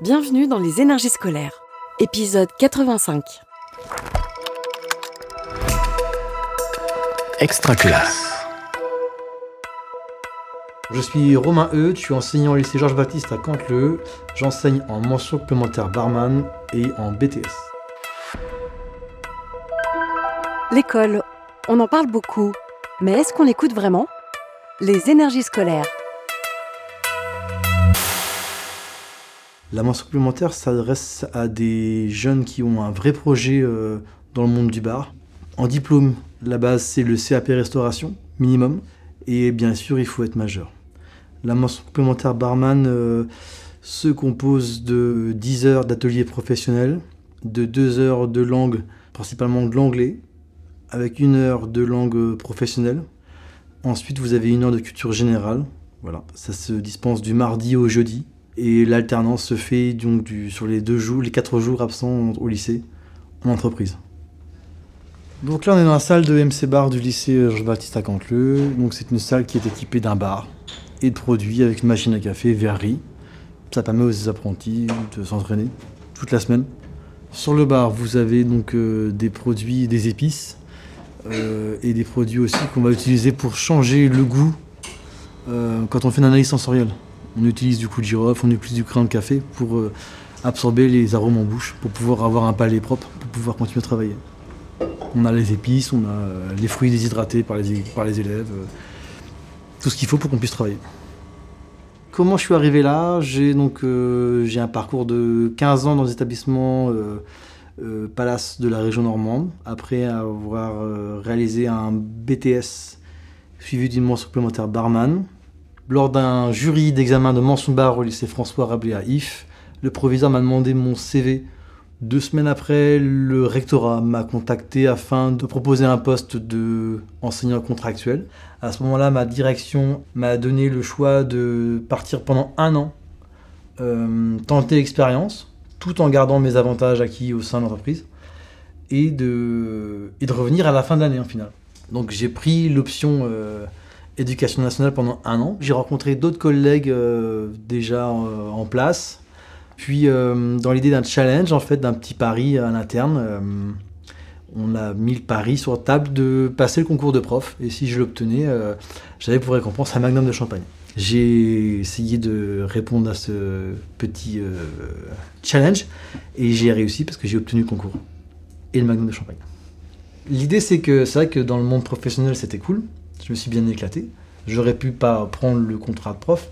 Bienvenue dans les énergies scolaires, épisode 85. Extra classe. Je suis Romain E, je suis enseignant au lycée Georges Baptiste à Cantleux. J'enseigne en mention complémentaire barman et en BTS. L'école, on en parle beaucoup, mais est-ce qu'on l'écoute vraiment? Les énergies scolaires. La mention complémentaire s'adresse à des jeunes qui ont un vrai projet euh, dans le monde du bar. En diplôme, la base c'est le CAP restauration, minimum. Et bien sûr, il faut être majeur. La mention complémentaire barman euh, se compose de 10 heures d'atelier professionnel, de 2 heures de langue, principalement de l'anglais, avec une heure de langue professionnelle. Ensuite, vous avez une heure de culture générale. Voilà, ça se dispense du mardi au jeudi. Et l'alternance se fait donc sur les deux jours, les quatre jours absents au lycée, en entreprise. Donc là, on est dans la salle de MC Bar du lycée Georges Baptiste à. Donc c'est une salle qui est équipée d'un bar et de produits avec une machine à café, verrerie. Ça permet aux apprentis de s'entraîner toute la semaine. Sur le bar, vous avez donc euh, des produits, des épices euh, et des produits aussi qu'on va utiliser pour changer le goût euh, quand on fait une analyse sensorielle. On utilise du coup de girofle, on utilise du crayon de café pour euh, absorber les arômes en bouche, pour pouvoir avoir un palais propre, pour pouvoir continuer à travailler. On a les épices, on a euh, les fruits déshydratés par les, par élèves, euh, tout ce qu'il faut pour qu'on puisse travailler. Comment je suis arrivé là? J'ai donc un parcours de 15 ans dans les Palace de la région normande, après avoir réalisé un BTS suivi d'une mention supplémentaire barman. Lors d'un jury d'examen de mention bar au lycée François Rabelais à If, le proviseur m'a demandé mon CV. Deux semaines après, le rectorat m'a contacté afin de proposer un poste de enseignant contractuel. À ce moment-là, ma direction m'a donné le choix de partir pendant un an, euh, tenter l'expérience, tout en gardant mes avantages acquis au sein de l'entreprise, et de, et de revenir à la fin de l'année en finale. Donc j'ai pris l'option euh, éducation nationale pendant un an. J'ai rencontré d'autres collègues euh, déjà euh, en place. Puis euh, dans l'idée d'un challenge, en fait, d'un petit pari à l'interne, on a mis le pari sur la table de passer le concours de prof. Et si je l'obtenais, j'avais pour récompense un magnum de champagne. J'ai essayé de répondre à ce petit challenge et j'ai réussi parce que j'ai obtenu le concours et le magnum de champagne. L'idée c'est que c'est vrai que dans le monde professionnel c'était cool, je me suis bien éclaté. J'aurais pu pas prendre le contrat de prof,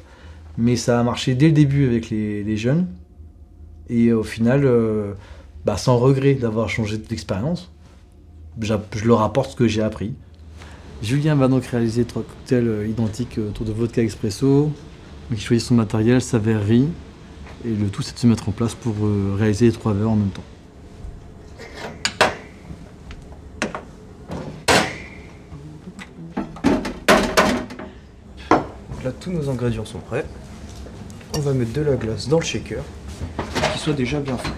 mais ça a marché dès le début avec les, jeunes et au final, euh, bah, sans regret d'avoir changé d'expérience, je leur apporte ce que j'ai appris. Julien va donc réaliser trois cocktails euh, identiques euh, autour de vodka expresso, qui choisit son matériel, sa verrerie, et le tout c'est de se mettre en place pour euh, réaliser les trois verres en même temps. Tous nos ingrédients sont prêts. On va mettre de la glace dans le shaker, qui soit déjà bien fait.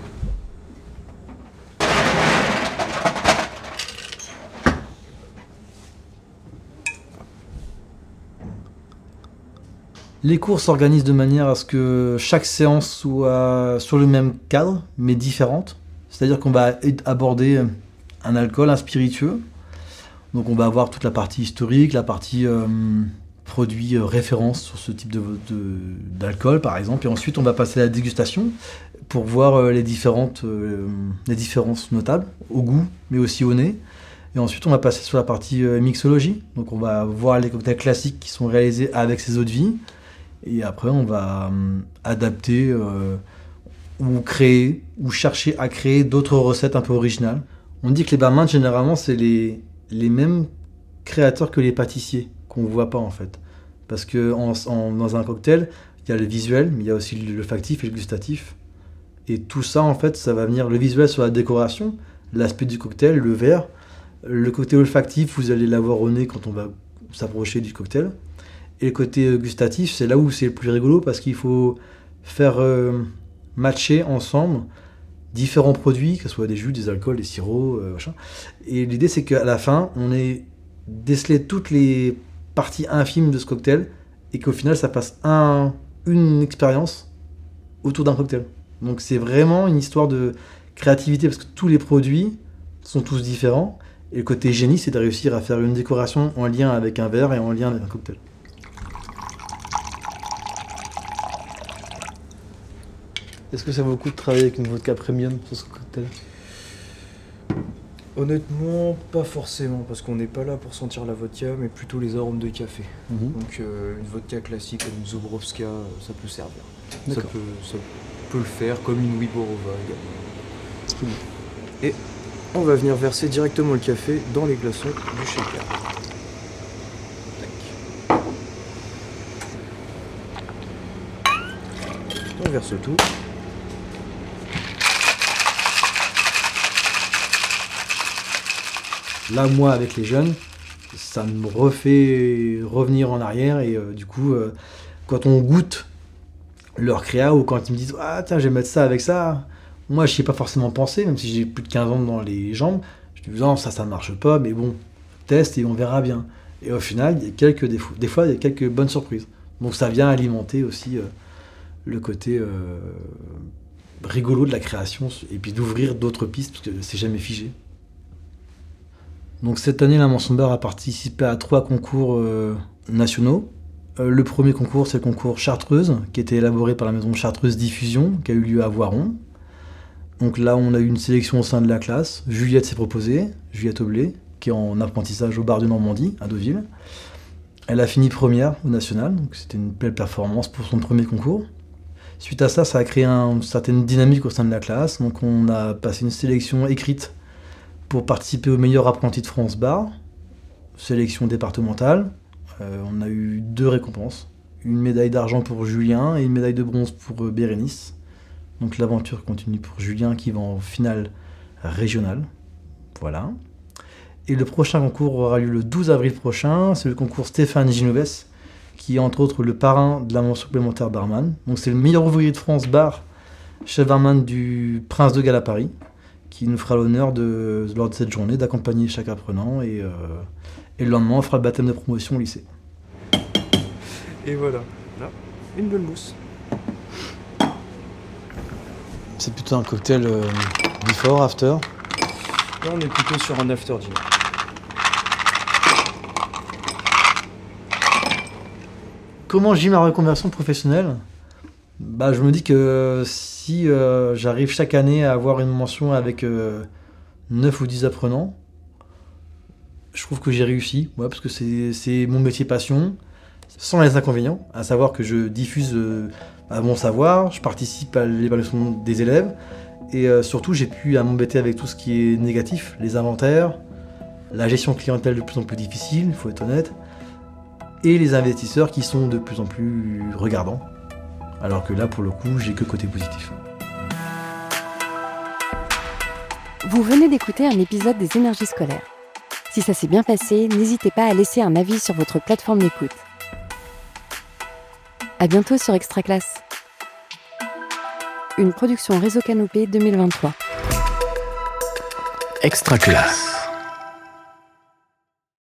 Les cours s'organisent de manière à ce que chaque séance soit sur le même cadre, mais différente. C'est-à-dire qu'on va aborder un alcool, un spiritueux. Donc on va avoir toute la partie historique, la partie euh, produit euh, référence sur ce type de- de- d'alcool, par exemple. Et ensuite, on va passer à la dégustation pour voir euh, les, différentes, euh, les différences notables au goût, mais aussi au nez. Et ensuite, on va passer sur la partie mixologie. Donc on va voir les cocktails classiques qui sont réalisés avec ces eaux de vie. Et après, on va adapter ou créer ou chercher à créer d'autres recettes un peu originales. On dit que les barman, généralement, c'est les, les mêmes créateurs que les pâtissiers, qu'on ne voit pas en fait. Parce que en- dans un cocktail, il y a le visuel, mais il y a aussi le factif et le gustatif. Et tout ça, en fait, ça va venir le visuel sur la décoration, l'aspect du cocktail, le verre. Le côté olfactif, vous allez l'avoir au nez quand on va s'approcher du cocktail. Et le côté euh, gustatif, c'est là où c'est le plus rigolo parce qu'il faut faire euh, matcher ensemble différents produits, que ce soit des jus, des alcools, des sirops, euh. Et l'idée, c'est qu'à la fin, on ait décelé toutes les parties infimes de ce cocktail et qu'au final, ça passe un, une expérience autour d'un cocktail. Donc c'est vraiment une histoire de créativité parce que tous les produits sont tous différents. Et le côté génie, c'est de réussir à faire une décoration en lien avec un verre et en lien avec un cocktail. Est-ce que ça vaut le coup de travailler avec une vodka premium sur ce cocktail? Honnêtement, pas forcément, parce qu'on n'est pas là pour sentir la vodka, mais plutôt les arômes de café. Mhm. Donc euh, une vodka classique comme une Zobrowska, euh, ça peut servir. Ça peut, ça peut le faire, comme une Wiborova également. Et on va venir verser directement le café dans les glaçons du shaker. On verse tout. Là, moi, avec les jeunes, ça me refait revenir en arrière et euh, du coup, euh, quand on goûte leur créa ou quand ils me disent Ah, tiens, je vais mettre ça avec ça, moi, je n'y ai pas forcément pensé, même si j'ai plus de 15 ans dans les jambes. Je dis Non, ça, ça ne marche pas, mais bon, teste et on verra bien. Et au final, il y a quelques défauts. Des fois, il y a quelques bonnes surprises. Donc, ça vient alimenter aussi euh, le côté rigolo de la création et puis d'ouvrir d'autres pistes parce que c'est jamais figé. Cette année, la Manson Bar a participé à trois concours euh, nationaux. Euh, le premier concours, c'est le concours Chartreuse, qui était élaboré par la maison Chartreuse Diffusion, qui a eu lieu à Voiron. Donc là, on a eu une sélection au sein de la classe. Juliette s'est proposée, Juliette Aublé, qui est en apprentissage au bar de Normandie, à Deauville. Elle a fini première au national, donc c'était une belle performance pour son premier concours. Suite à ça, ça a créé un- une certaine dynamique au sein de la classe. Donc on a passé une sélection écrite pour participer au meilleur apprenti de France Bar, sélection départementale. Euh, on a eu deux récompenses, une médaille d'argent pour Julien et une médaille de bronze pour euh, Bérénice. Donc l'aventure continue pour Julien qui va en finale régionale. Voilà. Et le prochain concours aura lieu le 12 avril prochain. C'est le concours Stéphane Ginoves, qui est entre autres le parrain de la supplémentaire barman. Donc c'est le meilleur ouvrier de France bar, chef barman du Prince de Galles à Paris qui nous fera l'honneur de, lors de cette journée d'accompagner chaque apprenant et, euh, et le lendemain on fera le baptême de promotion au lycée. Et voilà, là, une belle mousse. C'est plutôt un cocktail euh, before, after. Là, on est plutôt sur un after dinner. Comment vis ma reconversion professionnelle? Bah, Je me dis que si euh, j'arrive chaque année à avoir une mention avec euh, 9 ou 10 apprenants, je trouve que j'ai réussi, ouais, parce que c'est mon métier passion, sans les inconvénients, à savoir que je diffuse euh, à mon savoir, je participe à l'évaluation des élèves, et euh, surtout j'ai pu m'embêter avec tout ce qui est négatif, les inventaires, la gestion clientèle de plus en plus difficile, il faut être honnête, et les investisseurs qui sont de plus en plus regardants. Alors que là, pour le coup, j'ai que côté positif. Vous venez d'écouter un épisode des énergies scolaires. Si ça s'est bien passé, n'hésitez pas à laisser un avis sur votre plateforme d'écoute. À bientôt sur Extra Classe. Une production Réseau Canopé 2023. Extra classe.